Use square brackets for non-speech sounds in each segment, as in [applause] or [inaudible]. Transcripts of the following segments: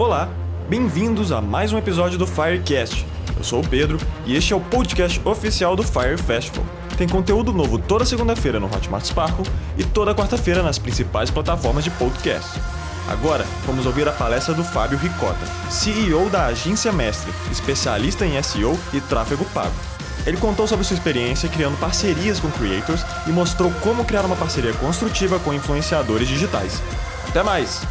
Olá, bem-vindos a mais um episódio do Firecast. Eu sou o Pedro e este é o podcast oficial do Fire Festival. Tem conteúdo novo toda segunda-feira no Hotmart Sparkle e toda quarta-feira nas principais plataformas de podcast. Agora, vamos ouvir a palestra do Fábio Ricota, CEO da Agência Mestre, especialista em SEO e tráfego pago. Ele contou sobre sua experiência criando parcerias com creators e mostrou como criar uma parceria construtiva com influenciadores digitais. Até mais!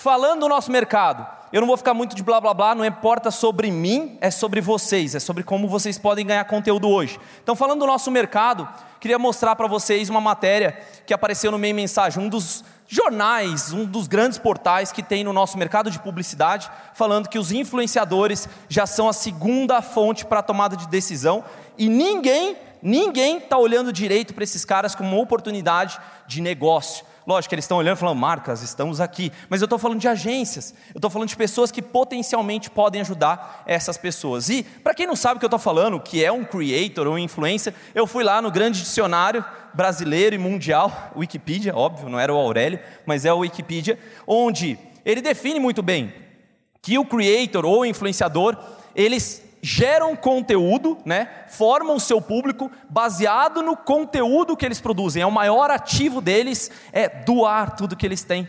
Falando do nosso mercado, eu não vou ficar muito de blá blá blá, não importa sobre mim, é sobre vocês, é sobre como vocês podem ganhar conteúdo hoje. Então, falando do nosso mercado, queria mostrar para vocês uma matéria que apareceu no meio mensagem, um dos jornais, um dos grandes portais que tem no nosso mercado de publicidade, falando que os influenciadores já são a segunda fonte para a tomada de decisão e ninguém, ninguém está olhando direito para esses caras como uma oportunidade de negócio. Lógico eles estão olhando e falando, marcas, estamos aqui. Mas eu estou falando de agências, eu estou falando de pessoas que potencialmente podem ajudar essas pessoas. E, para quem não sabe o que eu estou falando, que é um creator ou um influencer, eu fui lá no grande dicionário brasileiro e mundial, [laughs] Wikipedia, óbvio, não era o Aurélio, mas é o Wikipedia, onde ele define muito bem que o creator ou o influenciador, eles geram conteúdo, né, formam o seu público baseado no conteúdo que eles produzem. É o maior ativo deles é doar tudo que eles têm.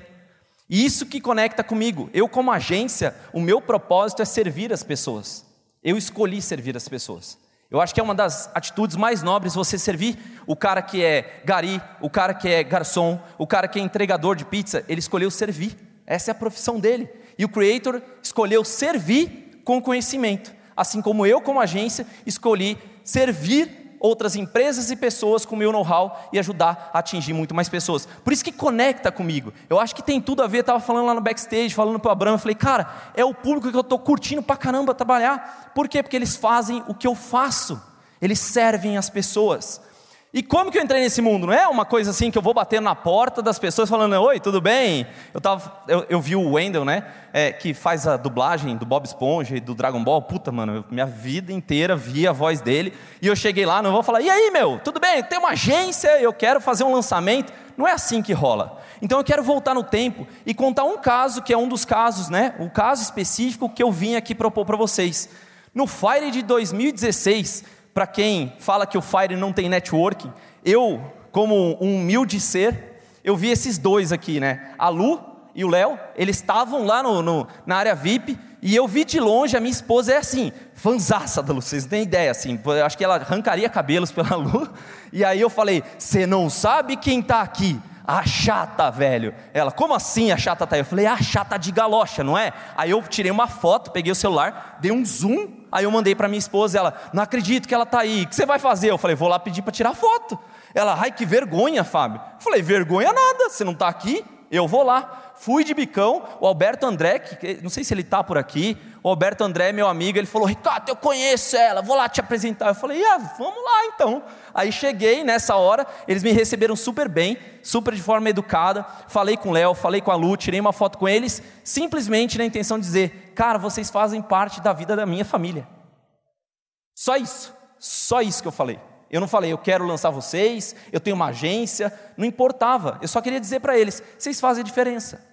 E isso que conecta comigo. Eu como agência, o meu propósito é servir as pessoas. Eu escolhi servir as pessoas. Eu acho que é uma das atitudes mais nobres você servir o cara que é gari, o cara que é garçom, o cara que é entregador de pizza, ele escolheu servir. Essa é a profissão dele. E o creator escolheu servir com conhecimento assim como eu, como agência, escolhi servir outras empresas e pessoas com o meu know-how e ajudar a atingir muito mais pessoas. Por isso que conecta comigo. Eu acho que tem tudo a ver, estava falando lá no backstage, falando para o Abraão, eu falei, cara, é o público que eu estou curtindo pra caramba trabalhar. Por quê? Porque eles fazem o que eu faço. Eles servem as pessoas. E como que eu entrei nesse mundo? Não é uma coisa assim que eu vou bater na porta das pessoas falando, oi, tudo bem? Eu, tava, eu, eu vi o Wendell, né? É, que faz a dublagem do Bob Esponja e do Dragon Ball. Puta, mano, eu, minha vida inteira vi a voz dele. E eu cheguei lá, não vou falar, e aí, meu, tudo bem? Tem uma agência, eu quero fazer um lançamento. Não é assim que rola. Então eu quero voltar no tempo e contar um caso, que é um dos casos, né? Um caso específico que eu vim aqui propor para vocês. No Fire de 2016 para quem fala que o Fire não tem networking, eu, como um humilde ser, eu vi esses dois aqui, né? A Lu e o Léo, eles estavam lá no, no, na área VIP e eu vi de longe, a minha esposa é assim, fanzaça da Lu, vocês não têm ideia, assim, eu acho que ela arrancaria cabelos pela [laughs] Lu, e aí eu falei, você não sabe quem está aqui? A chata, velho. Ela, como assim a chata tá aí? Eu falei, a chata de galocha, não é? Aí eu tirei uma foto, peguei o celular, dei um zoom Aí eu mandei para minha esposa, ela, não acredito que ela está aí, o que você vai fazer? Eu falei, vou lá pedir para tirar foto. Ela, ai que vergonha, Fábio. Eu falei, vergonha nada, você não está aqui, eu vou lá. Fui de bicão, o Alberto André, que, não sei se ele está por aqui, o Alberto André, meu amigo, ele falou, Ricardo, eu conheço ela, vou lá te apresentar. Eu falei, ah, vamos lá então. Aí cheguei nessa hora, eles me receberam super bem, super de forma educada, falei com o Léo, falei com a Lu, tirei uma foto com eles, simplesmente na intenção de dizer, cara, vocês fazem parte da vida da minha família. Só isso, só isso que eu falei. Eu não falei, eu quero lançar vocês, eu tenho uma agência, não importava. Eu só queria dizer para eles, vocês fazem diferença.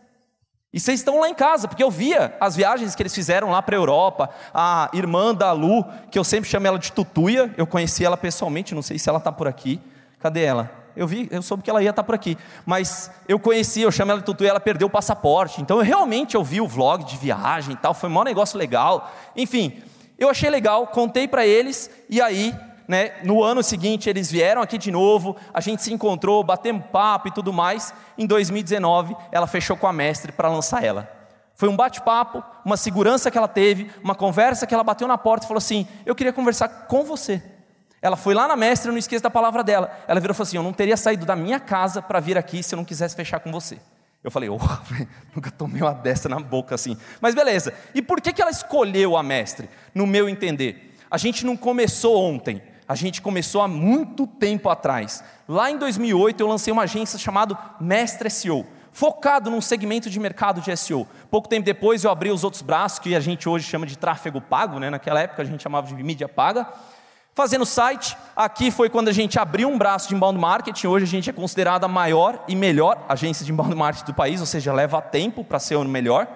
E vocês estão lá em casa, porque eu via as viagens que eles fizeram lá para a Europa. A irmã da Lu, que eu sempre chamo ela de Tutuia, eu conheci ela pessoalmente, não sei se ela está por aqui. Cadê ela? Eu vi, eu soube que ela ia estar tá por aqui. Mas eu conheci, eu chamo ela de Tutuia, ela perdeu o passaporte. Então eu realmente ouvi o vlog de viagem e tal, foi um negócio legal. Enfim, eu achei legal, contei para eles, e aí né, no ano seguinte eles vieram aqui de novo, a gente se encontrou, batemos papo e tudo mais. Em 2019, ela fechou com a mestre para lançar ela. Foi um bate-papo, uma segurança que ela teve, uma conversa que ela bateu na porta e falou assim: Eu queria conversar com você. Ela foi lá na mestre, eu não esqueço da palavra dela. Ela virou e falou assim: Eu não teria saído da minha casa para vir aqui se eu não quisesse fechar com você. Eu falei, oh, [laughs] nunca tomei uma dessa na boca assim. Mas beleza. E por que, que ela escolheu a mestre? No meu entender, a gente não começou ontem a gente começou há muito tempo atrás. Lá em 2008 eu lancei uma agência chamada Mestre SEO, focado num segmento de mercado de SEO. Pouco tempo depois eu abri os outros braços que a gente hoje chama de tráfego pago, né? naquela época a gente chamava de mídia paga. Fazendo site, aqui foi quando a gente abriu um braço de inbound marketing. Hoje a gente é considerada a maior e melhor agência de inbound marketing do país, ou seja, leva tempo para ser o melhor.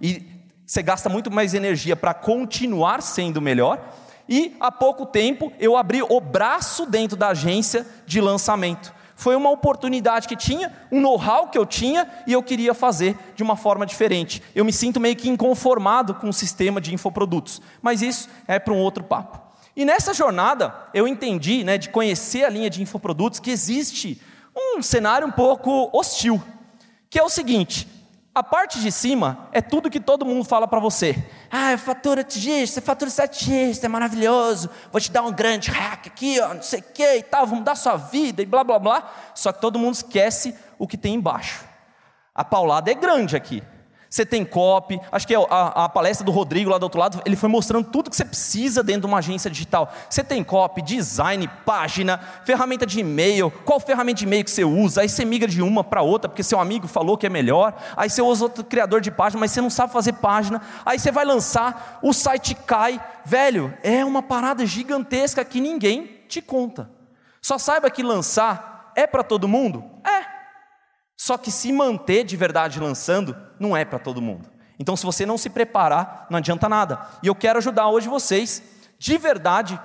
E você gasta muito mais energia para continuar sendo melhor. E há pouco tempo eu abri o braço dentro da agência de lançamento. Foi uma oportunidade que tinha, um know-how que eu tinha e eu queria fazer de uma forma diferente. Eu me sinto meio que inconformado com o sistema de infoprodutos, mas isso é para um outro papo. E nessa jornada, eu entendi, né, de conhecer a linha de infoprodutos, que existe um cenário um pouco hostil, que é o seguinte: a parte de cima é tudo que todo mundo fala para você. Ah, fatura TX, você fatura 7X, é maravilhoso, vou te dar um grande hack aqui, ó, não sei o que e tal, vou mudar sua vida e blá blá blá. Só que todo mundo esquece o que tem embaixo. A paulada é grande aqui você tem copy, acho que é a, a, palestra do Rodrigo lá do outro lado, ele foi mostrando tudo que você precisa dentro de uma agência digital. Você tem copy, design, página, ferramenta de e-mail, qual ferramenta de e-mail que você usa, aí você migra de uma para outra, porque seu amigo falou que é melhor, aí você usa outro criador de página, mas você não sabe fazer página, aí você vai lançar, o site cai, velho, é uma parada gigantesca que ninguém te conta. Só saiba que lançar é para todo mundo? É. Só que se manter de verdade lançando, não é para todo mundo. Então, se você não se preparar, não adianta nada. E eu quero ajudar hoje vocês, de verdade,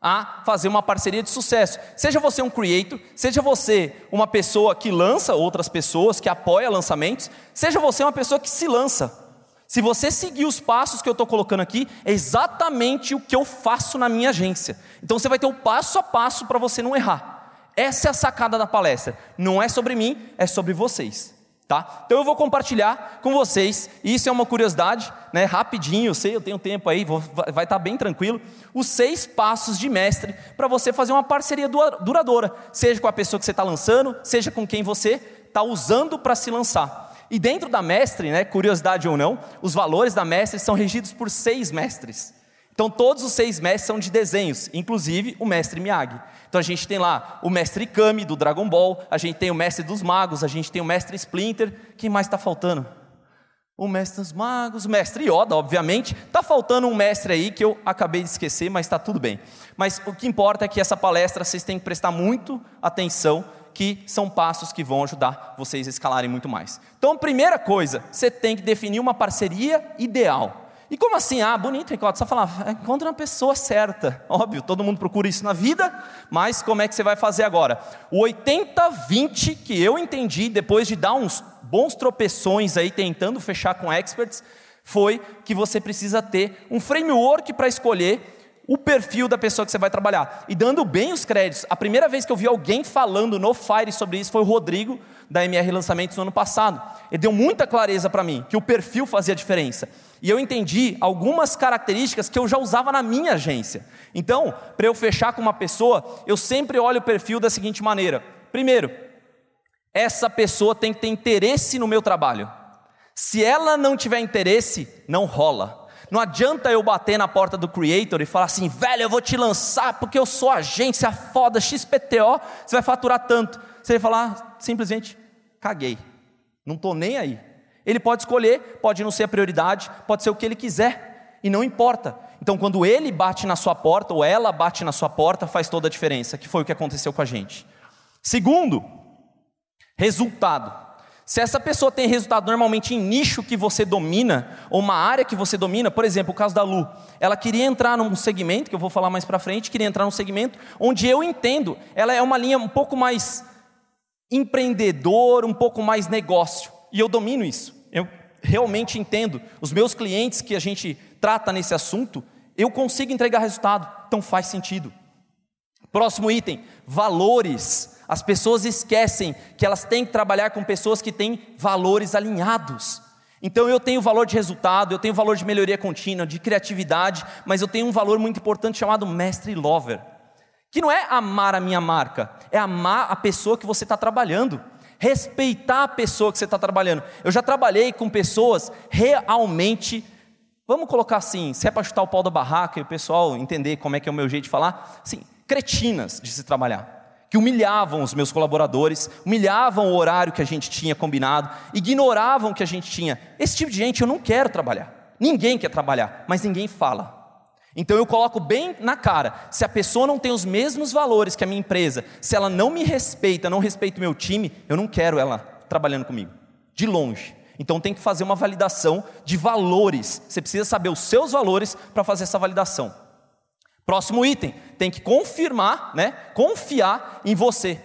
a fazer uma parceria de sucesso. Seja você um creator, seja você uma pessoa que lança outras pessoas, que apoia lançamentos, seja você uma pessoa que se lança. Se você seguir os passos que eu estou colocando aqui, é exatamente o que eu faço na minha agência. Então você vai ter o passo a passo para você não errar. Essa é a sacada da palestra. Não é sobre mim, é sobre vocês. Tá? Então eu vou compartilhar com vocês, isso é uma curiosidade, né? rapidinho, eu sei, eu tenho tempo aí, vou, vai estar tá bem tranquilo. Os seis passos de mestre para você fazer uma parceria duradoura, seja com a pessoa que você está lançando, seja com quem você está usando para se lançar. E dentro da mestre, né, curiosidade ou não, os valores da mestre são regidos por seis mestres. Então todos os seis mestres são de desenhos, inclusive o mestre Miyagi. Então a gente tem lá o mestre Kami do Dragon Ball, a gente tem o mestre dos magos, a gente tem o mestre Splinter. Quem mais está faltando? O mestre dos magos, o mestre Yoda, obviamente. Está faltando um mestre aí que eu acabei de esquecer, mas está tudo bem. Mas o que importa é que essa palestra vocês têm que prestar muito atenção, que são passos que vão ajudar vocês a escalarem muito mais. Então, primeira coisa, você tem que definir uma parceria ideal. E como assim? Ah, bonito, Ricardo. Só falar, encontra uma pessoa certa. Óbvio, todo mundo procura isso na vida, mas como é que você vai fazer agora? O 80-20 que eu entendi, depois de dar uns bons tropeções aí tentando fechar com experts, foi que você precisa ter um framework para escolher o perfil da pessoa que você vai trabalhar. E dando bem os créditos, a primeira vez que eu vi alguém falando no Fire sobre isso foi o Rodrigo, da MR Lançamentos no ano passado. Ele deu muita clareza para mim, que o perfil fazia diferença. E eu entendi algumas características que eu já usava na minha agência. Então, para eu fechar com uma pessoa, eu sempre olho o perfil da seguinte maneira: primeiro, essa pessoa tem que ter interesse no meu trabalho. Se ela não tiver interesse, não rola. Não adianta eu bater na porta do creator e falar assim, velho, eu vou te lançar porque eu sou agência foda, XPTO, você vai faturar tanto. Você vai falar simplesmente, caguei, não estou nem aí. Ele pode escolher, pode não ser a prioridade, pode ser o que ele quiser, e não importa. Então, quando ele bate na sua porta, ou ela bate na sua porta, faz toda a diferença, que foi o que aconteceu com a gente. Segundo, resultado. Se essa pessoa tem resultado normalmente em nicho que você domina, ou uma área que você domina, por exemplo, o caso da Lu, ela queria entrar num segmento, que eu vou falar mais para frente, queria entrar num segmento onde eu entendo, ela é uma linha um pouco mais empreendedor, um pouco mais negócio e eu domino isso. Eu realmente entendo. Os meus clientes que a gente trata nesse assunto, eu consigo entregar resultado, então faz sentido. Próximo item: valores. As pessoas esquecem que elas têm que trabalhar com pessoas que têm valores alinhados. Então eu tenho valor de resultado, eu tenho valor de melhoria contínua, de criatividade, mas eu tenho um valor muito importante chamado mestre lover. Que não é amar a minha marca, é amar a pessoa que você está trabalhando respeitar a pessoa que você está trabalhando. Eu já trabalhei com pessoas realmente, vamos colocar assim, se é para chutar o pau da barraca e o pessoal entender como é que é o meu jeito de falar, assim, cretinas de se trabalhar. Que humilhavam os meus colaboradores, humilhavam o horário que a gente tinha combinado, ignoravam o que a gente tinha. Esse tipo de gente eu não quero trabalhar. Ninguém quer trabalhar, mas ninguém fala. Então eu coloco bem na cara: se a pessoa não tem os mesmos valores que a minha empresa, se ela não me respeita, não respeita o meu time, eu não quero ela trabalhando comigo, de longe. Então tem que fazer uma validação de valores. Você precisa saber os seus valores para fazer essa validação. Próximo item, tem que confirmar, né? Confiar em você.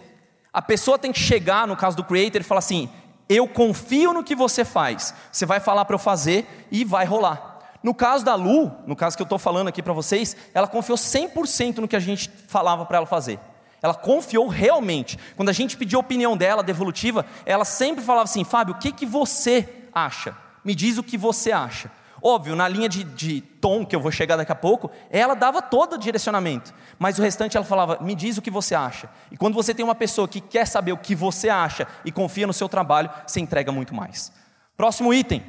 A pessoa tem que chegar, no caso do creator, e falar assim: "Eu confio no que você faz". Você vai falar para eu fazer e vai rolar. No caso da Lu, no caso que eu estou falando aqui para vocês, ela confiou 100% no que a gente falava para ela fazer. Ela confiou realmente. Quando a gente pediu a opinião dela, devolutiva, ela sempre falava assim: Fábio, o que, que você acha? Me diz o que você acha. Óbvio, na linha de, de, tom que eu vou chegar daqui a pouco, ela dava todo o direcionamento, mas o restante ela falava: me diz o que você acha. E quando você tem uma pessoa que quer saber o que você acha e confia no seu trabalho, você entrega muito mais. Próximo item: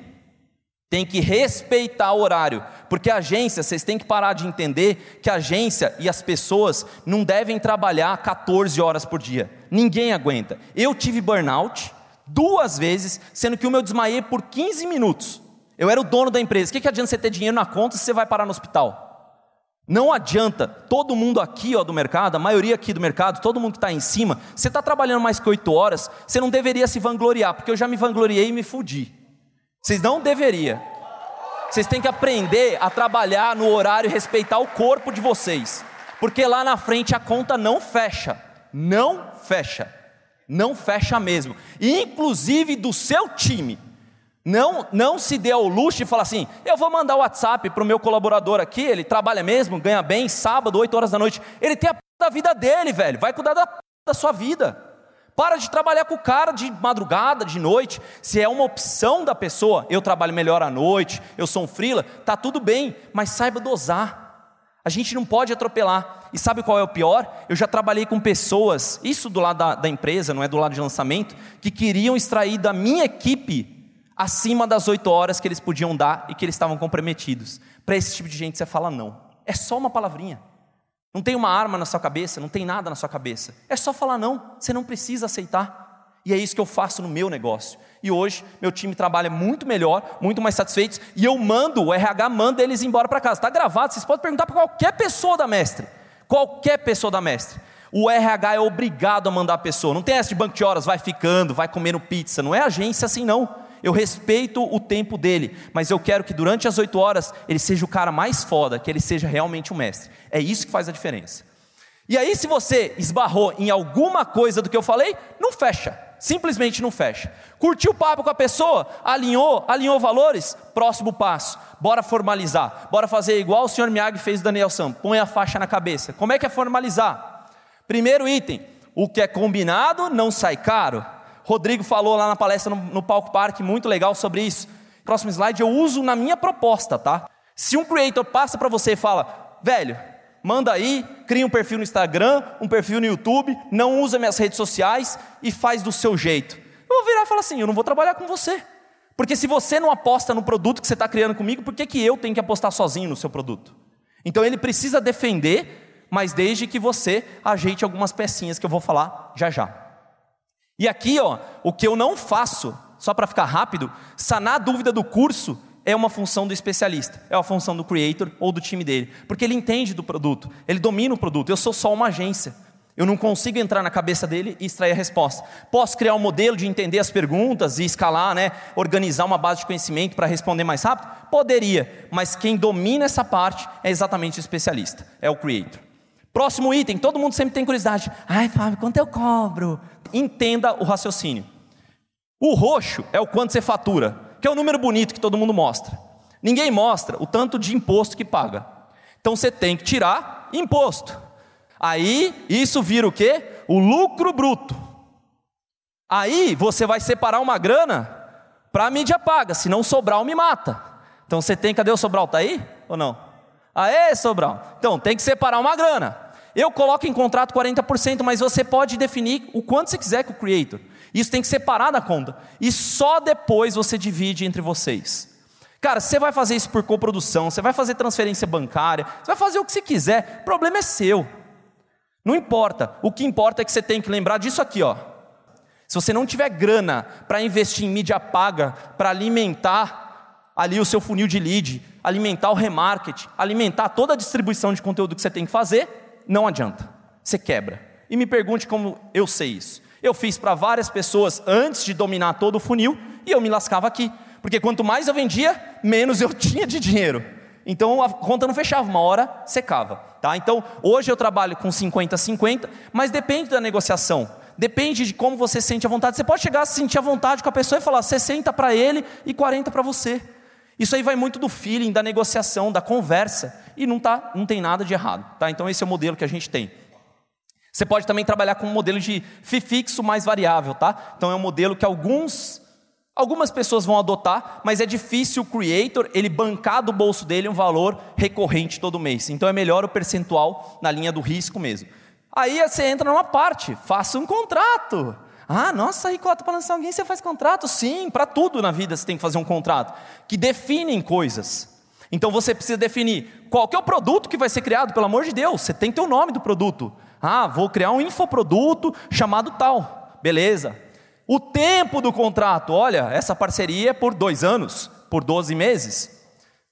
tem que respeitar o horário, porque a agência, vocês têm que parar de entender que a agência e as pessoas não devem trabalhar 14 horas por dia. Ninguém aguenta. Eu tive burnout duas vezes, sendo que o meu desmaiei por 15 minutos. Eu era o dono da empresa. O que, que adianta você ter dinheiro na conta se você vai parar no hospital? Não adianta, todo mundo aqui ó, do mercado, a maioria aqui do mercado, todo mundo que está em cima, você está trabalhando mais que 8 horas, você não deveria se vangloriar, porque eu já me vangloriei e me fudi. Vocês não deveriam. Vocês têm que aprender a trabalhar no horário e respeitar o corpo de vocês. Porque lá na frente a conta não fecha. Não fecha. Não fecha mesmo. Inclusive do seu time. Não, não se dê ao luxo de falar assim: eu vou mandar o WhatsApp para o meu colaborador aqui, ele trabalha mesmo, ganha bem, sábado, 8 horas da noite. Ele tem a p da vida dele, velho. Vai cuidar da p da sua vida. Para de trabalhar com o cara de madrugada, de noite. Se é uma opção da pessoa, eu trabalho melhor à noite, eu sou um frila, tá tudo bem, mas saiba dosar. A gente não pode atropelar. E sabe qual é o pior? Eu já trabalhei com pessoas, isso do lado da, da empresa, não é do lado de lançamento, que queriam extrair da minha equipe acima das oito horas que eles podiam dar e que eles estavam comprometidos. Para esse tipo de gente você fala não. É só uma palavrinha. Não tem uma arma na sua cabeça, não tem nada na sua cabeça. É só falar não, você não precisa aceitar. E é isso que eu faço no meu negócio. E hoje meu time trabalha muito melhor, muito mais satisfeitos, e eu mando, o RH manda eles embora para casa. Está gravado, vocês podem perguntar para qualquer pessoa da mestre. Qualquer pessoa da mestre. O RH é obrigado a mandar a pessoa. Não tem essa de banco de horas, vai ficando, vai comendo pizza. Não é agência assim, não eu respeito o tempo dele, mas eu quero que durante as oito horas ele seja o cara mais foda, que ele seja realmente um mestre. É isso que faz a diferença. E aí, se você esbarrou em alguma coisa do que eu falei, não fecha. Simplesmente não fecha. Curtiu o papo com a pessoa, alinhou, alinhou valores, próximo passo. Bora formalizar. Bora fazer igual o senhor Miyagi fez Daniel Sam. Põe a faixa na cabeça. Como é que é formalizar? Primeiro item: o que é combinado não sai caro. Rodrigo falou lá na palestra no, no Palco Parque, muito legal sobre isso. Próximo slide, eu uso na minha proposta, tá? Se um creator passa para você e fala, velho, manda aí, cria um perfil no Instagram, um perfil no YouTube, não usa minhas redes sociais e faz do seu jeito. Eu vou virar e falar assim: eu não vou trabalhar com você. Porque se você não aposta no produto que você está criando comigo, por que, que eu tenho que apostar sozinho no seu produto? Então ele precisa defender, mas desde que você ajeite algumas pecinhas que eu vou falar já já. E aqui, ó, o que eu não faço, só para ficar rápido, sanar a dúvida do curso é uma função do especialista, é uma função do creator ou do time dele, porque ele entende do produto, ele domina o produto. Eu sou só uma agência. Eu não consigo entrar na cabeça dele e extrair a resposta. Posso criar um modelo de entender as perguntas e escalar, né, organizar uma base de conhecimento para responder mais rápido? Poderia, mas quem domina essa parte é exatamente o especialista, é o creator. Próximo item, todo mundo sempre tem curiosidade. Ai, Fábio, quanto eu cobro? Entenda o raciocínio. O roxo é o quanto você fatura, que é o número bonito que todo mundo mostra. Ninguém mostra o tanto de imposto que paga. Então você tem que tirar imposto. Aí isso vira o quê? O lucro bruto. Aí você vai separar uma grana para a mídia paga, se não Sobral me mata. Então você tem, cadê o Sobral? Tá aí ou não? Aê, Sobral. Então tem que separar uma grana. Eu coloco em contrato 40%, mas você pode definir o quanto você quiser com o creator. Isso tem que separar da conta. E só depois você divide entre vocês. Cara, você vai fazer isso por coprodução, você vai fazer transferência bancária, você vai fazer o que você quiser, o problema é seu. Não importa. O que importa é que você tem que lembrar disso aqui, ó. Se você não tiver grana para investir em mídia paga, para alimentar ali o seu funil de lead, alimentar o remarketing, alimentar toda a distribuição de conteúdo que você tem que fazer, não adianta. Você quebra. E me pergunte como eu sei isso. Eu fiz para várias pessoas antes de dominar todo o funil e eu me lascava aqui. Porque quanto mais eu vendia, menos eu [laughs] tinha de dinheiro. Então a conta não fechava, uma hora secava. Tá? Então hoje eu trabalho com 50-50, mas depende da negociação. Depende de como você sente a vontade. Você pode chegar a se sentir à vontade com a pessoa e falar 60 para ele e 40 para você. Isso aí vai muito do feeling, da negociação, da conversa. E não, tá, não tem nada de errado. Tá? Então esse é o modelo que a gente tem. Você pode também trabalhar com um modelo de FII fixo mais variável, tá? Então é um modelo que alguns, algumas pessoas vão adotar, mas é difícil o creator ele bancar do bolso dele um valor recorrente todo mês. Então é melhor o percentual na linha do risco mesmo. Aí você entra numa parte, faça um contrato. Ah, nossa, Ricota, para lançar alguém você faz contrato? Sim, para tudo na vida você tem que fazer um contrato, que definem coisas. Então você precisa definir qual é o produto que vai ser criado, pelo amor de Deus, você tem que ter o nome do produto. Ah, vou criar um infoproduto chamado tal. Beleza. O tempo do contrato, olha, essa parceria é por dois anos, por 12 meses.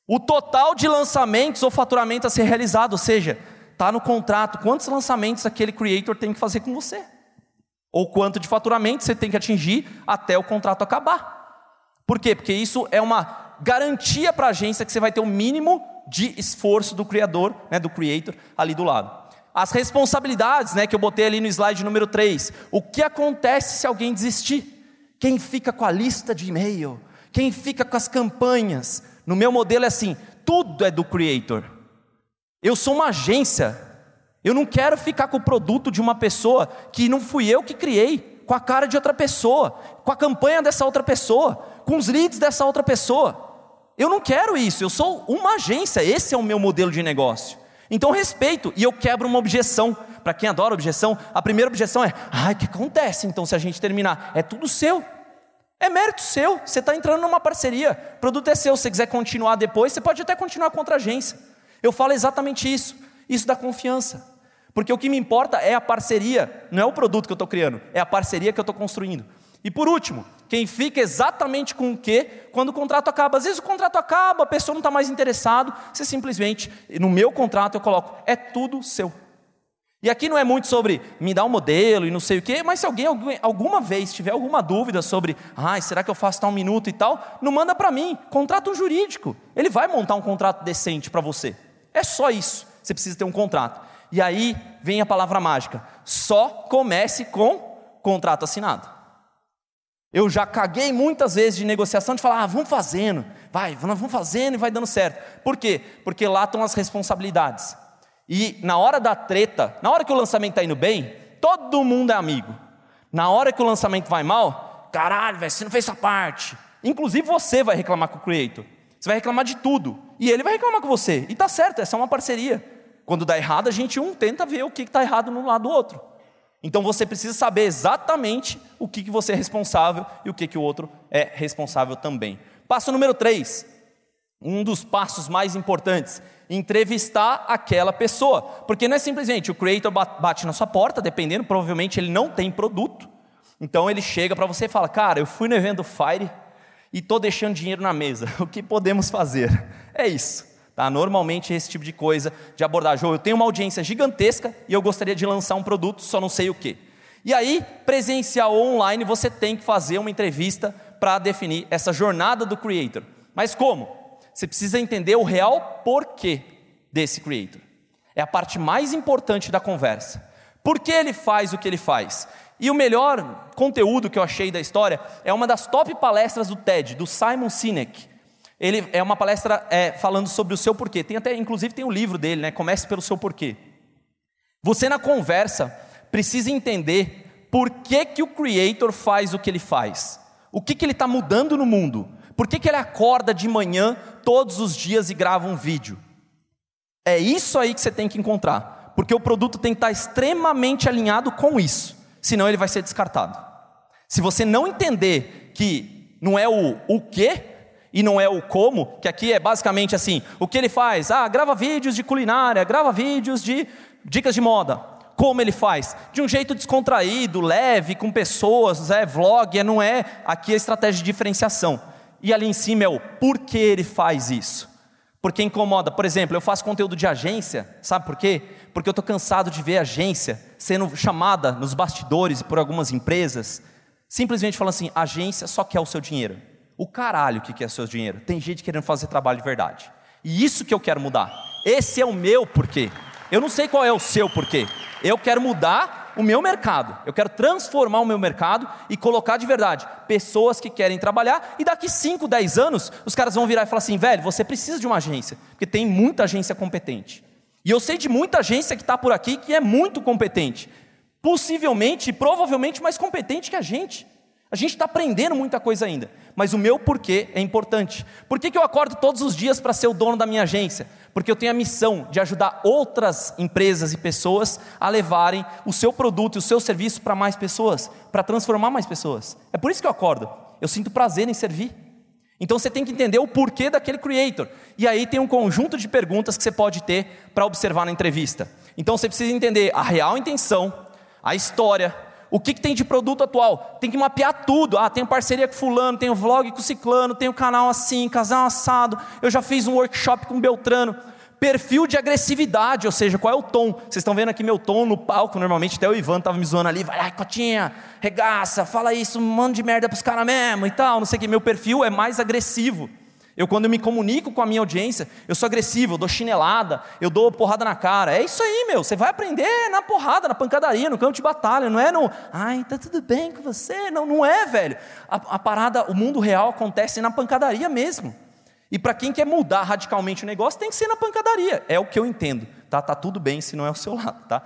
O total de lançamentos ou faturamento a ser realizado, ou seja, está no contrato quantos lançamentos aquele creator tem que fazer com você. Ou quanto de faturamento você tem que atingir até o contrato acabar. Por quê? Porque isso é uma garantia para a agência que você vai ter o mínimo de esforço do criador, né, do creator ali do lado. As responsabilidades, né, que eu botei ali no slide número 3. O que acontece se alguém desistir? Quem fica com a lista de e-mail? Quem fica com as campanhas? No meu modelo é assim: tudo é do creator. Eu sou uma agência. Eu não quero ficar com o produto de uma pessoa que não fui eu que criei, com a cara de outra pessoa, com a campanha dessa outra pessoa, com os leads dessa outra pessoa. Eu não quero isso, eu sou uma agência, esse é o meu modelo de negócio. Então respeito e eu quebro uma objeção. Para quem adora objeção, a primeira objeção é: ai, o que acontece então se a gente terminar? É tudo seu. É mérito seu. Você está entrando numa parceria. O produto é seu. Se você quiser continuar depois, você pode até continuar contra a agência. Eu falo exatamente isso. Isso dá confiança. Porque o que me importa é a parceria, não é o produto que eu estou criando, é a parceria que eu estou construindo. E por último, quem fica exatamente com o que quando o contrato acaba. Às vezes o contrato acaba, a pessoa não está mais interessado, você simplesmente, no meu contrato eu coloco, é tudo seu. E aqui não é muito sobre me dar um modelo e não sei o quê, mas se alguém alguma vez tiver alguma dúvida sobre, ah, será que eu faço tal minuto e tal, não manda para mim, contrato jurídico. Ele vai montar um contrato decente para você. É só isso. Você precisa ter um contrato. E aí vem a palavra mágica: só comece com contrato assinado. Eu já caguei muitas vezes de negociação de falar, ah, vamos fazendo, vai, vamos fazendo e vai dando certo. Por quê? Porque lá estão as responsabilidades. E na hora da treta, na hora que o lançamento está indo bem, todo mundo é amigo. Na hora que o lançamento vai mal, caralho, você não fez essa parte. Inclusive você vai reclamar com o creator. Você vai reclamar de tudo. E ele vai reclamar com você. E tá certo, essa é uma parceria. Quando dá errado, a gente um tenta ver o que está errado no lado do outro. Então você precisa saber exatamente o que, que você é responsável e o que, que o outro é responsável também. Passo número 3. Um dos passos mais importantes: entrevistar aquela pessoa. Porque não é simplesmente o creator bate na sua porta, dependendo, provavelmente ele não tem produto. Então ele chega para você e fala: Cara, eu fui no evento Fire e estou deixando dinheiro na mesa. [laughs] O que podemos fazer? É isso. Tá? Normalmente esse tipo de coisa de abordagem. Ou eu tenho uma audiência gigantesca e eu gostaria de lançar um produto, só não sei o que. E aí, presencial ou online, você tem que fazer uma entrevista para definir essa jornada do creator. Mas como? Você precisa entender o real porquê desse creator. É a parte mais importante da conversa. Por que ele faz o que ele faz? E o melhor conteúdo que eu achei da história é uma das top palestras do TED, do Simon Sinek. Ele é uma palestra é, falando sobre o seu porquê. Tem até, inclusive, tem o um livro dele, né? Comece pelo seu porquê. Você na conversa precisa entender por que, que o Creator faz o que ele faz. O que, que ele está mudando no mundo? Por que, que ele acorda de manhã todos os dias e grava um vídeo? É isso aí que você tem que encontrar. Porque o produto tem que estar extremamente alinhado com isso. Senão ele vai ser descartado. Se você não entender que não é o o que, e não é o como, que aqui é basicamente assim: o que ele faz? Ah, grava vídeos de culinária, grava vídeos de dicas de moda. Como ele faz? De um jeito descontraído, leve, com pessoas, é vlog, é, não é aqui a estratégia de diferenciação. E ali em cima é o porquê ele faz isso. Porque incomoda. Por exemplo, eu faço conteúdo de agência, sabe por quê? Porque eu estou cansado de ver agência sendo chamada nos bastidores por algumas empresas, simplesmente falando assim: agência só quer o seu dinheiro. O caralho que quer o seu dinheiro. Tem gente querendo fazer trabalho de verdade. E isso que eu quero mudar. Esse é o meu porquê. Eu não sei qual é o seu porquê. Eu quero mudar o meu mercado. Eu quero transformar o meu mercado e colocar de verdade pessoas que querem trabalhar. E daqui 5, 10 anos, os caras vão virar e falar assim: velho, você precisa de uma agência, porque tem muita agência competente. E eu sei de muita agência que está por aqui que é muito competente. Possivelmente, provavelmente mais competente que a gente. A gente está aprendendo muita coisa ainda, mas o meu porquê é importante. Por que, que eu acordo todos os dias para ser o dono da minha agência? Porque eu tenho a missão de ajudar outras empresas e pessoas a levarem o seu produto e o seu serviço para mais pessoas, para transformar mais pessoas. É por isso que eu acordo. Eu sinto prazer em servir. Então você tem que entender o porquê daquele creator. E aí tem um conjunto de perguntas que você pode ter para observar na entrevista. Então você precisa entender a real intenção, a história, o que, que, tem de produto atual? Tem que mapear tudo. Ah, tenho parceria com fulano, tenho vlog com ciclano, tenho canal assim, casal assado. Eu já fiz um workshop com Beltrano. Perfil de agressividade, ou seja, qual é o tom? Vocês estão vendo aqui meu tom no palco, normalmente até o Ivan estava me zoando ali, vai lá, cotinha, regaça, fala isso, manda de merda pros caras mesmo e tal, não sei o que. Meu perfil é mais agressivo. Eu, quando eu me comunico com a minha audiência, eu sou agressivo, eu dou chinelada, eu dou porrada na cara. É isso aí, meu. Você vai aprender na porrada, na pancadaria, no campo de batalha. Não é no, ai, tá tudo bem com você. Não, não é, velho. A, a parada, o mundo real acontece na pancadaria mesmo. E para quem quer mudar radicalmente o negócio, tem que ser na pancadaria. É o que eu entendo. Tá, tá tudo bem se não é o seu lado, tá?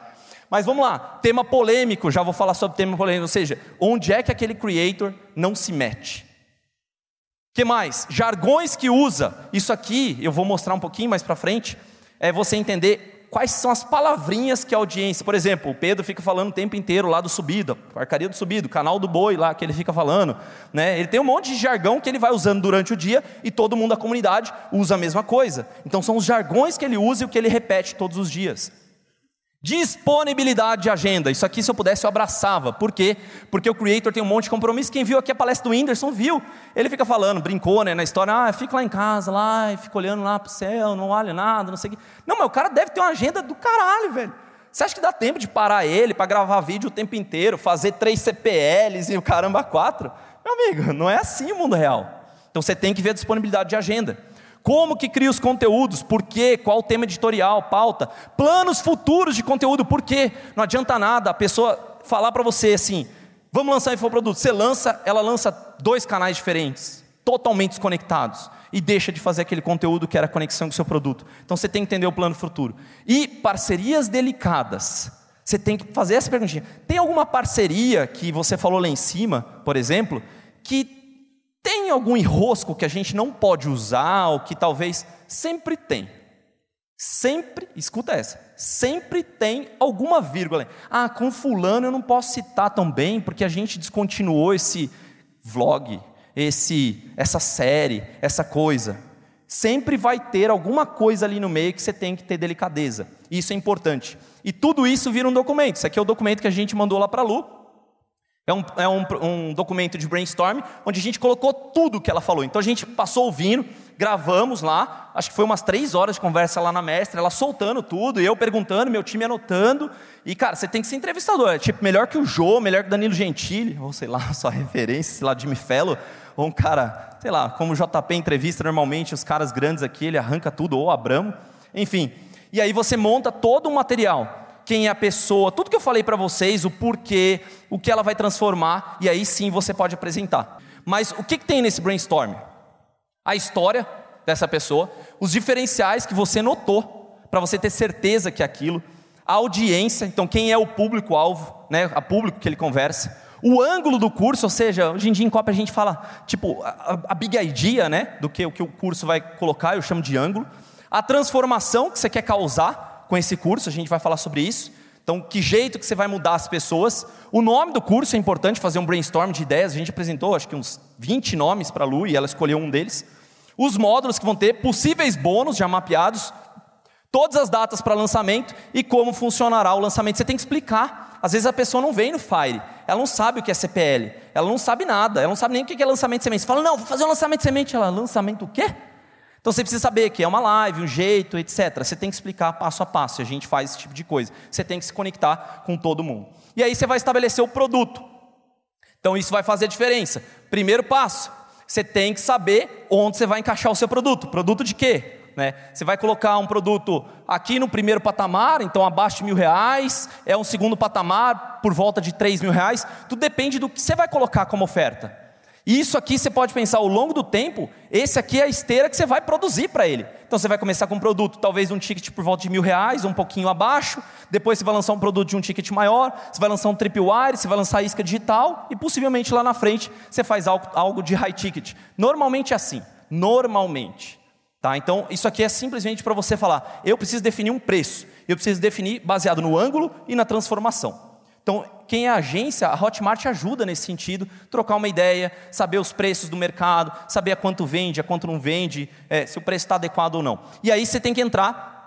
Mas vamos lá, tema polêmico, já vou falar sobre tema polêmico, ou seja, onde é que aquele creator não se mete? Que mais? Jargões que usa. Isso aqui eu vou mostrar um pouquinho mais para frente. É você entender quais são as palavrinhas que a audiência. Por exemplo, o Pedro fica falando o tempo inteiro lá do subido, arcaria do subido, canal do boi lá que ele fica falando. Né? Ele tem um monte de jargão que ele vai usando durante o dia e todo mundo da comunidade usa a mesma coisa. Então são os jargões que ele usa e o que ele repete todos os dias. Disponibilidade de agenda. Isso aqui, se eu pudesse, eu abraçava. Por quê? Porque o Creator tem um monte de compromisso. Quem viu aqui a palestra do Whindersson viu. Ele fica falando, brincou né, na história. Ah, fica lá em casa, lá, e fica olhando lá para o céu, não olha nada, não sei o quê. Não, mas o cara deve ter uma agenda do caralho, velho. Você acha que dá tempo de parar ele para gravar vídeo o tempo inteiro, fazer três CPLs e o caramba quatro? Meu amigo, não é assim o mundo real. Então você tem que ver a disponibilidade de agenda. Como que cria os conteúdos? Por quê? Qual o tema editorial, pauta? Planos futuros de conteúdo, por quê? Não adianta nada a pessoa falar para você assim, vamos lançar infoproduto. Você lança, ela lança dois canais diferentes, totalmente desconectados, e deixa de fazer aquele conteúdo que era conexão com o seu produto. Então você tem que entender o plano futuro. E parcerias delicadas. Você tem que fazer essa perguntinha. Tem alguma parceria que você falou lá em cima, por exemplo, que tem algum enrosco que a gente não pode usar, ou que talvez sempre tem. Sempre, escuta essa, sempre tem alguma vírgula. Ah, com fulano eu não posso citar tão bem, porque a gente descontinuou esse vlog, esse, essa série, essa coisa. Sempre vai ter alguma coisa ali no meio que você tem que ter delicadeza. Isso é importante. E tudo isso vira um documento. Isso aqui é o documento que a gente mandou lá para a Lu. É, um, é um, um, documento de brainstorm onde a gente colocou tudo que ela falou. Então a gente passou ouvindo, gravamos lá, acho que foi umas três horas de conversa lá na mestra, ela soltando tudo, eu perguntando, meu time anotando. E cara, você tem que ser entrevistador, é tipo melhor que o Jô, melhor que o Danilo Gentili, ou sei lá, [laughs] sua referência, sei lá, Jimmy Fellow, ou um cara, sei lá, como o JP entrevista normalmente, os caras grandes aqui, ele arranca tudo, ou Abramo, enfim. E aí você monta todo um material quem é a pessoa, tudo que eu falei para vocês, o porquê, o que ela vai transformar, e aí sim você pode apresentar. Mas o que, que tem nesse brainstorm? A história dessa pessoa, os diferenciais que você notou, para você ter certeza que é aquilo, a audiência, então quem é o público-alvo, né, a público que ele conversa, o ângulo do curso, ou seja, hoje em dia em Copa a gente fala, tipo, a, a big idea, né, do que o que o curso vai colocar, eu chamo de ângulo, a transformação que você quer causar, com esse curso, a gente vai falar sobre isso. Então, que jeito que você vai mudar as pessoas? O nome do curso é importante, fazer um brainstorm de ideias. A gente apresentou, acho que uns 20 nomes para a Lu e ela escolheu um deles. Os módulos que vão ter, possíveis bônus já mapeados, todas as datas para lançamento e como funcionará o lançamento. Você tem que explicar Às vezes a pessoa não vem no Fire, ela não sabe o que é CPL, ela não sabe nada, ela não sabe nem o que é lançamento de semente. Você fala, não, vou fazer um lançamento de semente. Ela, lançamento o quê? Então você precisa saber que é uma live, um jeito, etc. Você tem que explicar passo a passo, a gente faz esse tipo de coisa. Você tem que se conectar com todo mundo. E aí você vai estabelecer o produto. Então isso vai fazer a diferença. Primeiro passo, você tem que saber onde você vai encaixar o seu produto. Produto de quê? Né? Você vai colocar um produto aqui no primeiro patamar, então abaixo de mil reais, é um segundo patamar por volta de três mil reais. Tudo depende do que você vai colocar como oferta. Isso aqui você pode pensar ao longo do tempo, esse aqui é a esteira que você vai produzir para ele. Então você vai começar com um produto, talvez um ticket por volta de mil reais, um pouquinho abaixo. Depois você vai lançar um produto de um ticket maior, você vai lançar um tripwire, você vai lançar isca digital e possivelmente lá na frente você faz algo, algo de high ticket. Normalmente é assim, normalmente. Tá? Então, isso aqui é simplesmente para você falar: eu preciso definir um preço, eu preciso definir baseado no ângulo e na transformação. Então, quem é agência, a Hotmart ajuda nesse sentido, trocar uma ideia, saber os preços do mercado, saber a quanto vende, a quanto não vende, é, se o preço está adequado ou não. E aí você tem que entrar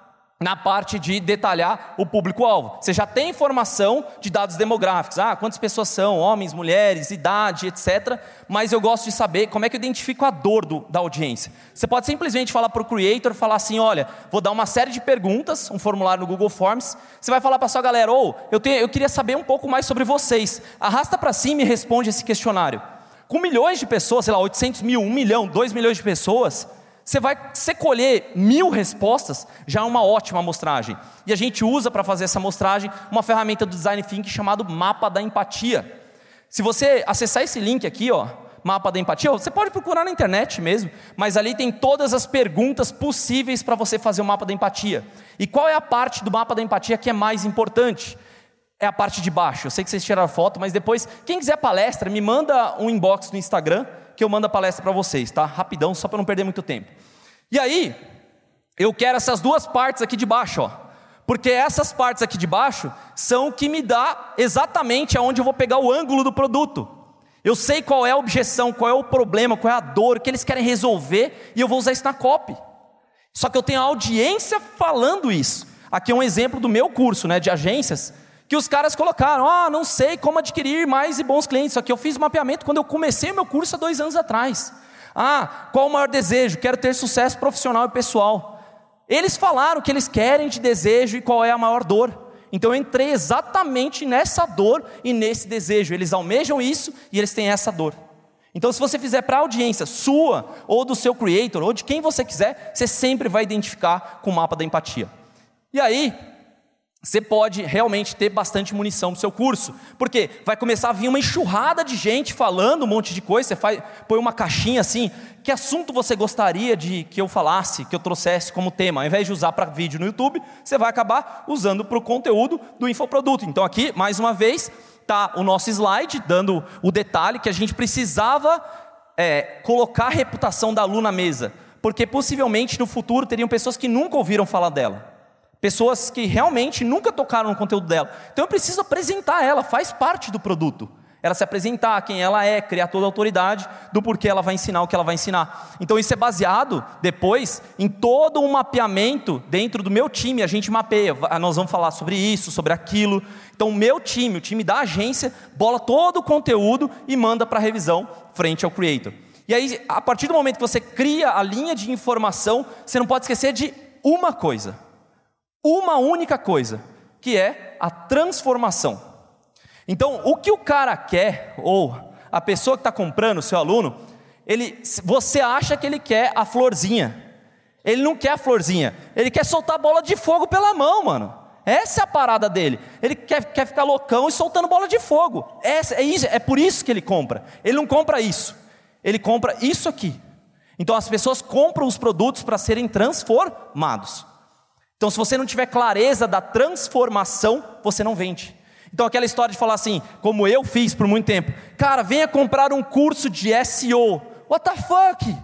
na parte de detalhar o público-alvo. Você já tem informação de dados demográficos, ah, quantas pessoas são, homens, mulheres, idade, etc. Mas eu gosto de saber como é que eu identifico a dor do, da audiência. Você pode simplesmente falar para o creator, falar assim, olha, vou dar uma série de perguntas, um formulário no Google Forms. Você vai falar para sua galera, ou oh, eu, eu queria saber um pouco mais sobre vocês. Arrasta para cima e responde esse questionário. Com milhões de pessoas, sei lá, 800 mil, 1 milhão, 2 milhões de pessoas você vai você colher mil respostas, já é uma ótima amostragem. E a gente usa para fazer essa amostragem uma ferramenta do Design Thinking chamado Mapa da Empatia. Se você acessar esse link aqui, ó, Mapa da Empatia, você pode procurar na internet mesmo, mas ali tem todas as perguntas possíveis para você fazer o mapa da empatia. E qual é a parte do mapa da empatia que é mais importante? É a parte de baixo. Eu sei que vocês tiraram foto, mas depois, quem quiser palestra, me manda um inbox no Instagram que eu mando a palestra para vocês, tá? Rapidão, só para não perder muito tempo. E aí, eu quero essas duas partes aqui de baixo, ó. Porque essas partes aqui de baixo são o que me dá exatamente aonde eu vou pegar o ângulo do produto. Eu sei qual é a objeção, qual é o problema, qual é a dor, o que eles querem resolver, e eu vou usar isso na copy. Só que eu tenho a audiência falando isso. Aqui é um exemplo do meu curso, né, de agências que os caras colocaram, ah, não sei como adquirir mais e bons clientes. Só que eu fiz mapeamento quando eu comecei meu curso há dois anos atrás. Ah, qual o maior desejo? Quero ter sucesso profissional e pessoal. Eles falaram o que eles querem de desejo e qual é a maior dor. Então eu entrei exatamente nessa dor e nesse desejo. Eles almejam isso e eles têm essa dor. Então, se você fizer para a audiência sua, ou do seu creator, ou de quem você quiser, você sempre vai identificar com o mapa da empatia. E aí, você pode realmente ter bastante munição no seu curso. Porque vai começar a vir uma enxurrada de gente falando um monte de coisa, você faz, põe uma caixinha assim, que assunto você gostaria de que eu falasse, que eu trouxesse como tema? Ao invés de usar para vídeo no YouTube, você vai acabar usando para o conteúdo do infoproduto. Então aqui, mais uma vez, está o nosso slide, dando o detalhe que a gente precisava é, colocar a reputação da Lu na mesa. Porque possivelmente no futuro teriam pessoas que nunca ouviram falar dela. Pessoas que realmente nunca tocaram no conteúdo dela. Então eu preciso apresentar ela, faz parte do produto. Ela se apresentar, quem ela é, criar toda a autoridade do porquê ela vai ensinar o que ela vai ensinar. Então isso é baseado depois em todo um mapeamento dentro do meu time. A gente mapeia, nós vamos falar sobre isso, sobre aquilo. Então o meu time, o time da agência, bola todo o conteúdo e manda para revisão frente ao creator. E aí, a partir do momento que você cria a linha de informação, você não pode esquecer de uma coisa uma única coisa, que é a transformação. Então, o que o cara quer, ou a pessoa que está comprando, o seu aluno, ele, você acha que ele quer a florzinha. Ele não quer a florzinha, ele quer soltar bola de fogo pela mão, mano. Essa é a parada dele. Ele quer, quer ficar loucão e soltando bola de fogo. Essa, é, isso, é por isso que ele compra. Ele não compra isso, ele compra isso aqui. Então as pessoas compram os produtos para serem transformados. Então, se você não tiver clareza da transformação, você não vende. Então, aquela história de falar assim, como eu fiz por muito tempo, cara, venha comprar um curso de SEO. What the fuck?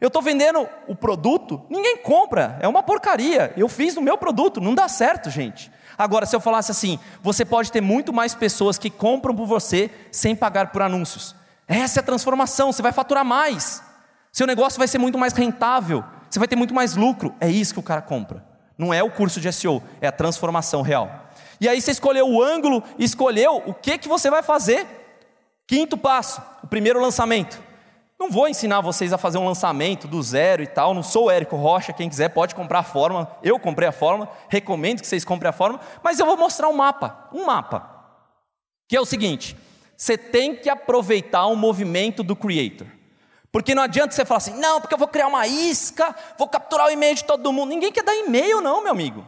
Eu estou vendendo o produto, ninguém compra, é uma porcaria. Eu fiz no meu produto, não dá certo, gente. Agora, se eu falasse assim, você pode ter muito mais pessoas que compram por você sem pagar por anúncios. Essa é a transformação, você vai faturar mais. Seu negócio vai ser muito mais rentável, você vai ter muito mais lucro. É isso que o cara compra. Não é o curso de SEO, é a transformação real. E aí você escolheu o ângulo, escolheu o que, que você vai fazer. Quinto passo, o primeiro lançamento. Não vou ensinar vocês a fazer um lançamento do zero e tal, não sou o Érico Rocha, quem quiser pode comprar a fórmula, eu comprei a fórmula, recomendo que vocês comprem a fórmula, mas eu vou mostrar um mapa, um mapa, que é o seguinte, você tem que aproveitar o movimento do creator, porque não adianta você falar assim, não, porque eu vou criar uma isca, vou capturar o e-mail de todo mundo, ninguém quer dar e-mail não, meu amigo,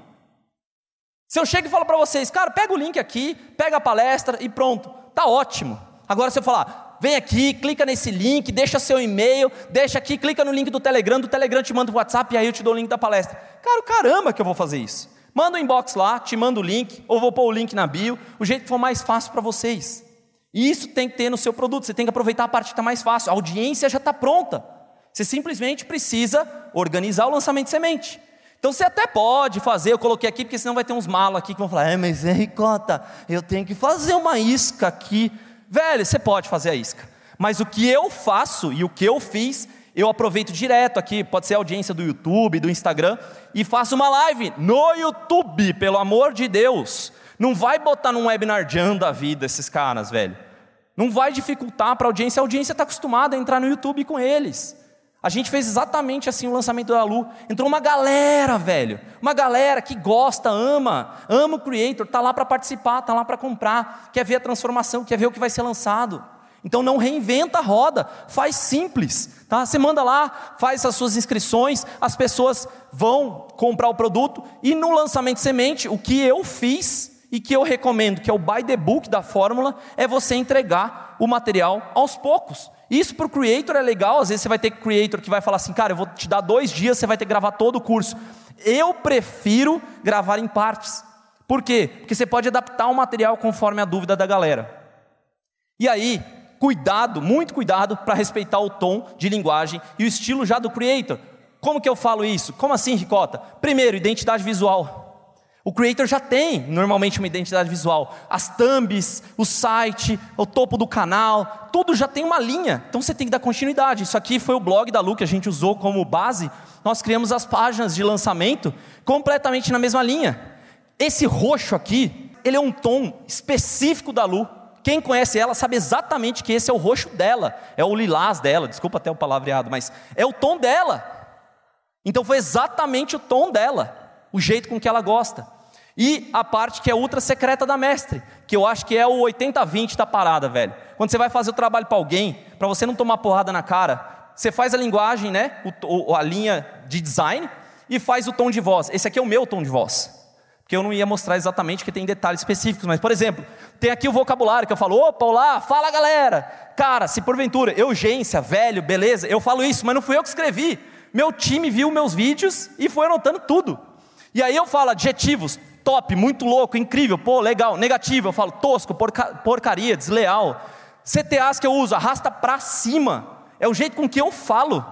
se eu chego e falo para vocês, cara, pega o link aqui, pega a palestra e pronto, tá ótimo, agora se eu falar, vem aqui, clica nesse link, deixa seu e-mail, deixa aqui, clica no link do Telegram, do Telegram te manda o WhatsApp e aí eu te dou o link da palestra. Cara, caramba que eu vou fazer isso. Manda um inbox lá, te manda o link, ou vou pôr o link na bio, o jeito que for mais fácil para vocês. Isso tem que ter no seu produto, você tem que aproveitar a parte que está mais fácil, a audiência já está pronta. Você simplesmente precisa organizar o lançamento de semente. Então você até pode fazer, eu coloquei aqui, porque senão vai ter uns malos aqui que vão falar, é, mas é ricota, eu tenho que fazer uma isca aqui Velho, você pode fazer a isca. Mas o que eu faço e o que eu fiz, eu aproveito direto aqui, pode ser a audiência do YouTube, do Instagram, e faço uma live no YouTube, pelo amor de Deus. Não vai botar num webinar Jan da vida esses caras, velho. Não vai dificultar para a audiência, a audiência está acostumada a entrar no YouTube com eles. A gente fez exatamente assim o lançamento da Lu. Entrou uma galera, velho. Uma galera que gosta, ama, ama o Creator, tá lá para participar, tá lá para comprar, quer ver a transformação, quer ver o que vai ser lançado. Então não reinventa a roda, faz simples, tá? Você manda lá, faz as suas inscrições, as pessoas vão comprar o produto e no lançamento semente, o que eu fiz e que eu recomendo, que é o buy the book da fórmula, é você entregar o material aos poucos. Isso para o creator é legal, às vezes você vai ter creator que vai falar assim, cara, eu vou te dar dois dias, você vai ter que gravar todo o curso. Eu prefiro gravar em partes. Por quê? Porque você pode adaptar o material conforme a dúvida da galera. E aí, cuidado, muito cuidado para respeitar o tom de linguagem e o estilo já do creator. Como que eu falo isso? Como assim, Ricota? Primeiro, identidade visual. O creator já tem normalmente uma identidade visual. As thumbs, o site, o topo do canal, tudo já tem uma linha. Então você tem que dar continuidade. Isso aqui foi o blog da Lu que a gente usou como base. Nós criamos as páginas de lançamento completamente na mesma linha. Esse roxo aqui, ele é um tom específico da Lu. Quem conhece ela sabe exatamente que esse é o roxo dela, é o lilás dela, desculpa até o palavreado, mas é o tom dela. Então foi exatamente o tom dela, o jeito com que ela gosta. E a parte que é ultra secreta da mestre, que eu acho que é o 80-20 da parada, velho. Quando você vai fazer o trabalho para alguém, para você não tomar porrada na cara, você faz a linguagem, né, o, a linha de design, e faz o tom de voz. Esse aqui é o meu tom de voz. Porque eu não ia mostrar exatamente, que tem detalhes específicos, mas, por exemplo, tem aqui o vocabulário que eu falo, opa, olá, fala galera. Cara, se porventura, urgência, velho, beleza, eu falo isso, mas não fui eu que escrevi. Meu time viu meus vídeos e foi anotando tudo. E aí eu falo adjetivos, top, muito louco, incrível, pô, legal. Negativo, eu falo tosco, porca, porcaria, desleal. CTAs que eu uso, arrasta para cima. É o jeito com que eu falo.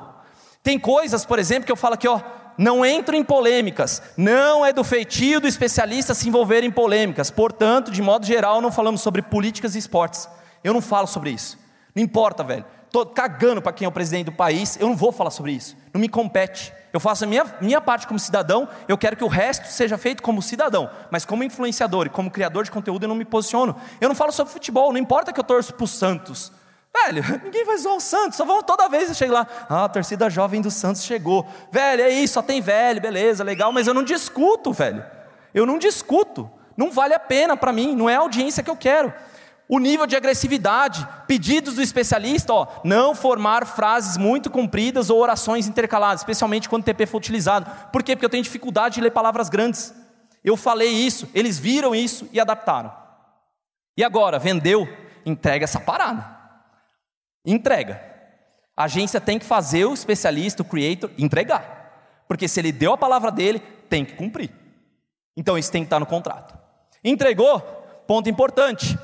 Tem coisas, por exemplo, que eu falo aqui, ó, não entro em polêmicas. Não é do feitio do especialista se envolver em polêmicas. Portanto, de modo geral, não falamos sobre políticas e esportes. Eu não falo sobre isso. Não importa, velho. Estou cagando para quem é o presidente do país. Eu não vou falar sobre isso. Não me compete. Eu faço a minha, minha parte como cidadão, eu quero que o resto seja feito como cidadão, mas como influenciador e como criador de conteúdo eu não me posiciono. Eu não falo sobre futebol, não importa que eu torço para o Santos. Velho, [laughs] ninguém vai zoar o Santos, só vão toda vez eu chego lá, ah, a torcida jovem do Santos chegou. Velho, é isso, só tem velho, beleza, legal, mas eu não discuto, velho. Eu não discuto. Não vale a pena para mim, não é a audiência que eu quero. O nível de agressividade, pedidos do especialista, ó, não formar frases muito compridas ou orações intercaladas, especialmente quando o TP for utilizado. Por quê? Porque eu tenho dificuldade de ler palavras grandes. Eu falei isso, eles viram isso e adaptaram. E agora, vendeu, entrega essa parada. Entrega. A agência tem que fazer o especialista, o creator, entregar. Porque se ele deu a palavra dele, tem que cumprir. Então isso tem que estar no contrato. Entregou? Ponto importante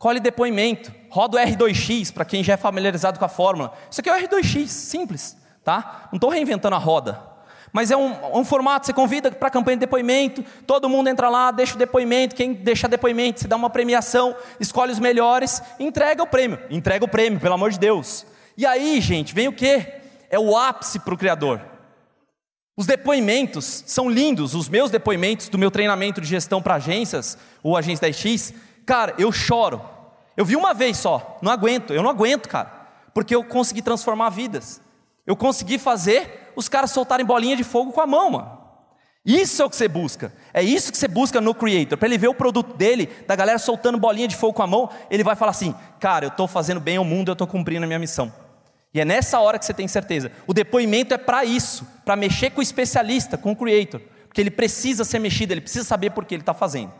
colhe depoimento, roda o R2X, para quem já é familiarizado com a fórmula. Isso aqui é o R2X, simples, tá? Não estou reinventando a roda. Mas é um, um formato, você convida para a campanha de depoimento, todo mundo entra lá, deixa o depoimento, quem deixa depoimento, você dá uma premiação, escolhe os melhores, entrega o prêmio. Entrega o prêmio, pelo amor de Deus. E aí, gente, vem o quê? É o ápice para o criador. Os depoimentos são lindos, os meus depoimentos do meu treinamento de gestão para agências, ou agência 10X, cara, eu choro. Eu vi uma vez só, não aguento, eu não aguento, cara, porque eu consegui transformar vidas. Eu consegui fazer os caras soltarem bolinha de fogo com a mão, mano. Isso é o que você busca. É isso que você busca no Creator. Para ele ver o produto dele, da galera soltando bolinha de fogo com a mão, ele vai falar assim: Cara, eu estou fazendo bem ao mundo, eu estou cumprindo a minha missão. E é nessa hora que você tem certeza. O depoimento é para isso, para mexer com o especialista, com o Creator. Porque ele precisa ser mexido, ele precisa saber por que ele está fazendo.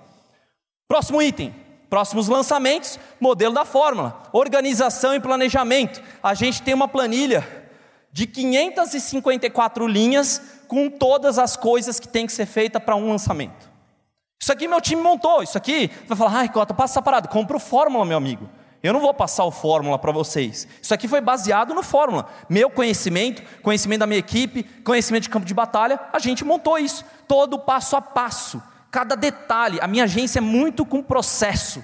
Próximo item. Próximos lançamentos, modelo da fórmula, organização e planejamento. A gente tem uma planilha de 554 linhas com todas as coisas que tem que ser feita para um lançamento. Isso aqui meu time montou, isso aqui vai falar, ai, Cota, passa essa parada, compra o Fórmula, meu amigo. Eu não vou passar o Fórmula para vocês. Isso aqui foi baseado no Fórmula. Meu conhecimento, conhecimento da minha equipe, conhecimento de campo de batalha, a gente montou isso. Todo passo a passo, cada detalhe. A minha agência é muito com processo.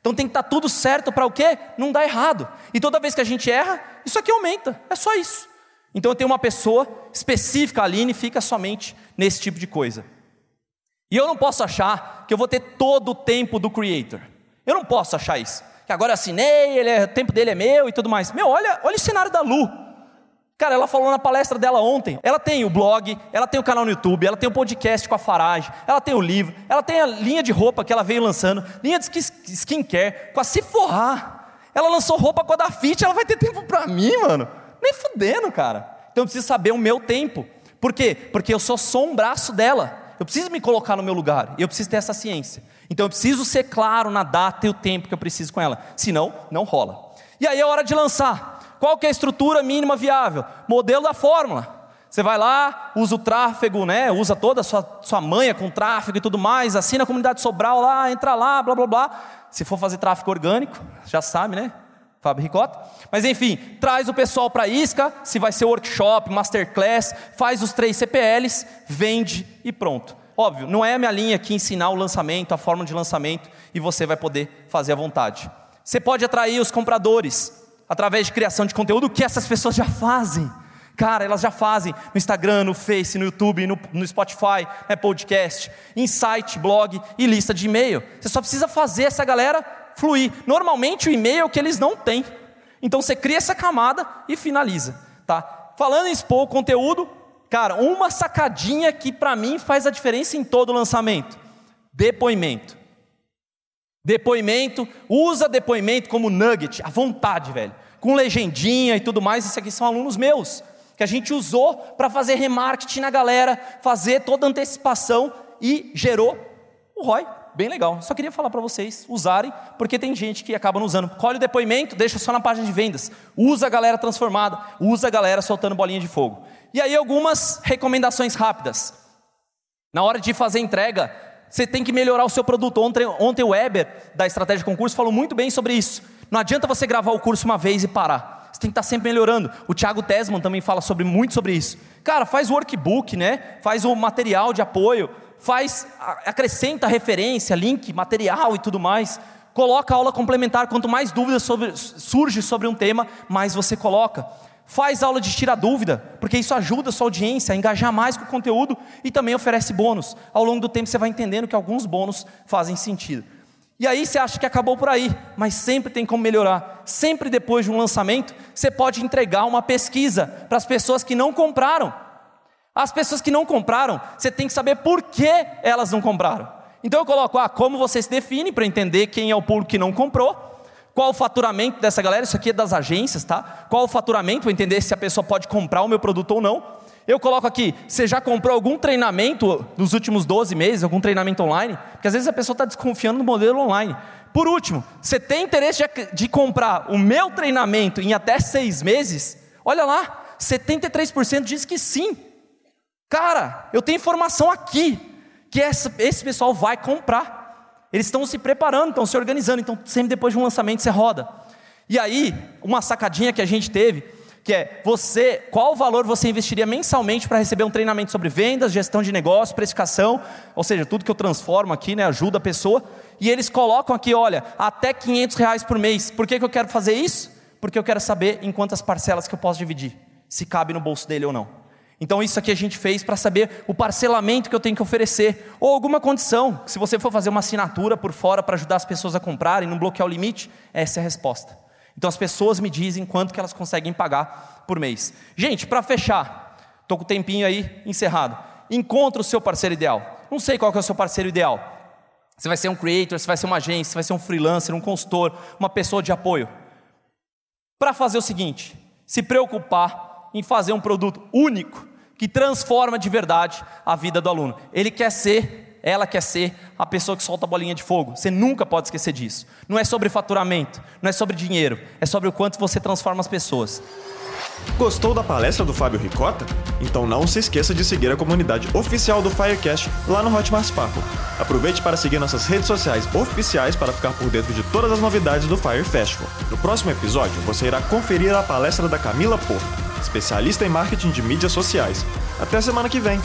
Então tem que estar tá tudo certo para o quê? Não dar errado. E toda vez que a gente erra, isso aqui aumenta. É só isso. Então eu tenho uma pessoa específica, a Aline, fica somente nesse tipo de coisa. E eu não posso achar que eu vou ter todo o tempo do Creator. Eu não posso achar isso. Que agora eu assinei, ele é, o tempo dele é meu e tudo mais. Meu, olha, olha o cenário da Lu. Cara, ela falou na palestra dela ontem. Ela tem o blog, ela tem o canal no YouTube, ela tem o podcast com a Farage, ela tem o livro, ela tem a linha de roupa que ela veio lançando, linha de skincare, com a Se Forrar. Ela lançou roupa com a da Fit, ela vai ter tempo pra mim, mano. Nem fudendo, cara. Então eu preciso saber o meu tempo. Por quê? Porque eu sou só um braço dela. Eu preciso me colocar no meu lugar. Eu preciso ter essa ciência. Então eu preciso ser claro na data e o tempo que eu preciso com ela. Senão, não rola. E aí é hora de lançar. Qual que é a estrutura mínima viável? Modelo da fórmula. Você vai lá, usa o tráfego, né? usa toda a sua, sua manha com tráfego e tudo mais, assina a comunidade Sobral lá, entra lá, blá blá blá. Se for fazer tráfego orgânico, já sabe, né? Fábio Ricota. Mas enfim, traz o pessoal para a isca, se vai ser workshop, masterclass, faz os três CPLs, vende e pronto. Óbvio, não é a minha linha aqui ensinar o lançamento, a forma de lançamento, e você vai poder fazer à vontade. Você pode atrair os compradores através de criação de conteúdo que essas pessoas já fazem. Cara, elas já fazem no Instagram, no Face, no YouTube, no, no Spotify, né, podcast, site, blog e lista de e-mail. Você só precisa fazer essa galera fluir. Normalmente o e-mail é o que eles não têm. Então você cria essa camada e finaliza, tá? Falando em expor o conteúdo, cara, uma sacadinha que para mim faz a diferença em todo lançamento. Depoimento. Depoimento, usa depoimento como nugget, à vontade, velho. Com legendinha e tudo mais, isso aqui são alunos meus, que a gente usou para fazer remarketing na galera, fazer toda a antecipação e gerou o ROI bem legal. Só queria falar para vocês usarem, porque tem gente que acaba não usando. Colhe o depoimento, deixa só na página de vendas. Usa a galera transformada, usa a galera soltando bolinha de fogo. E aí algumas recomendações rápidas. Na hora de fazer entrega, você tem que melhorar o seu produto. Ontem, ontem o Weber, da Estratégia de Concurso, falou muito bem sobre isso. Não adianta você gravar o curso uma vez e parar. Você tem que estar sempre melhorando. O Thiago Tesman também fala sobre, muito sobre isso. Cara, faz o workbook, né? Faz o material de apoio faz, acrescenta referência, link, material e tudo mais. Coloca aula complementar, quanto mais dúvidas sobre, surge sobre um tema, mais você coloca. Faz aula de tirar dúvida, porque isso ajuda a sua audiência a engajar mais com o conteúdo e também oferece bônus. Ao longo do tempo você vai entendendo que alguns bônus fazem sentido. E aí você acha que acabou por aí, mas sempre tem como melhorar. Sempre depois de um lançamento, você pode entregar uma pesquisa para as pessoas que não compraram as pessoas que não compraram, você tem que saber por que elas não compraram. Então eu coloco, ah, como você se define para entender quem é o público que não comprou, qual o faturamento dessa galera, isso aqui é das agências, tá? Qual o faturamento para entender se a pessoa pode comprar o meu produto ou não. Eu coloco aqui, você já comprou algum treinamento nos últimos 12 meses, algum treinamento online? Porque às vezes a pessoa está desconfiando do modelo online. Por último, você tem interesse de, comprar o meu treinamento em até seis meses? Olha lá, 73% diz que sim. Cara, eu tenho informação aqui que esse pessoal vai comprar. Eles estão se preparando, estão se organizando, então sempre depois de um lançamento você roda. E aí, uma sacadinha que a gente teve, que é você, qual valor você investiria mensalmente para receber um treinamento sobre vendas, gestão de negócio, precificação, ou seja, tudo que eu transformo aqui, né, ajuda a pessoa. E eles colocam aqui, olha, até 500 reais por mês. Por que, que eu quero fazer isso? Porque eu quero saber em quantas parcelas que eu posso dividir, se cabe no bolso dele ou não. Então isso aqui a gente fez para saber o parcelamento que eu tenho que oferecer ou alguma condição. Se você for fazer uma assinatura por fora para ajudar as pessoas a comprarem, não bloquear o limite, essa é a resposta. Então as pessoas me dizem quanto que elas conseguem pagar por mês. Gente, para fechar, estou com o tempinho aí encerrado. Encontre o seu parceiro ideal. Não sei qual que é o seu parceiro ideal. Você vai ser um creator, você vai ser uma agência, você vai ser um freelancer, um consultor, uma pessoa de apoio. Para fazer o seguinte, se preocupar em fazer um produto único que transforma de verdade a vida do aluno. Ele quer ser ela quer ser a pessoa que solta a bolinha de fogo. Você nunca pode esquecer disso. Não é sobre faturamento, não é sobre dinheiro, é sobre o quanto você transforma as pessoas. Gostou da palestra do Fábio Ricota? Então não se esqueça de seguir a comunidade oficial do Firecast lá no Hotmart Sparkle. Aproveite para seguir nossas redes sociais oficiais para ficar por dentro de todas as novidades do Fire Festival. No próximo episódio, você irá conferir a palestra da Camila Porto, especialista em marketing de mídias sociais. Até semana que vem!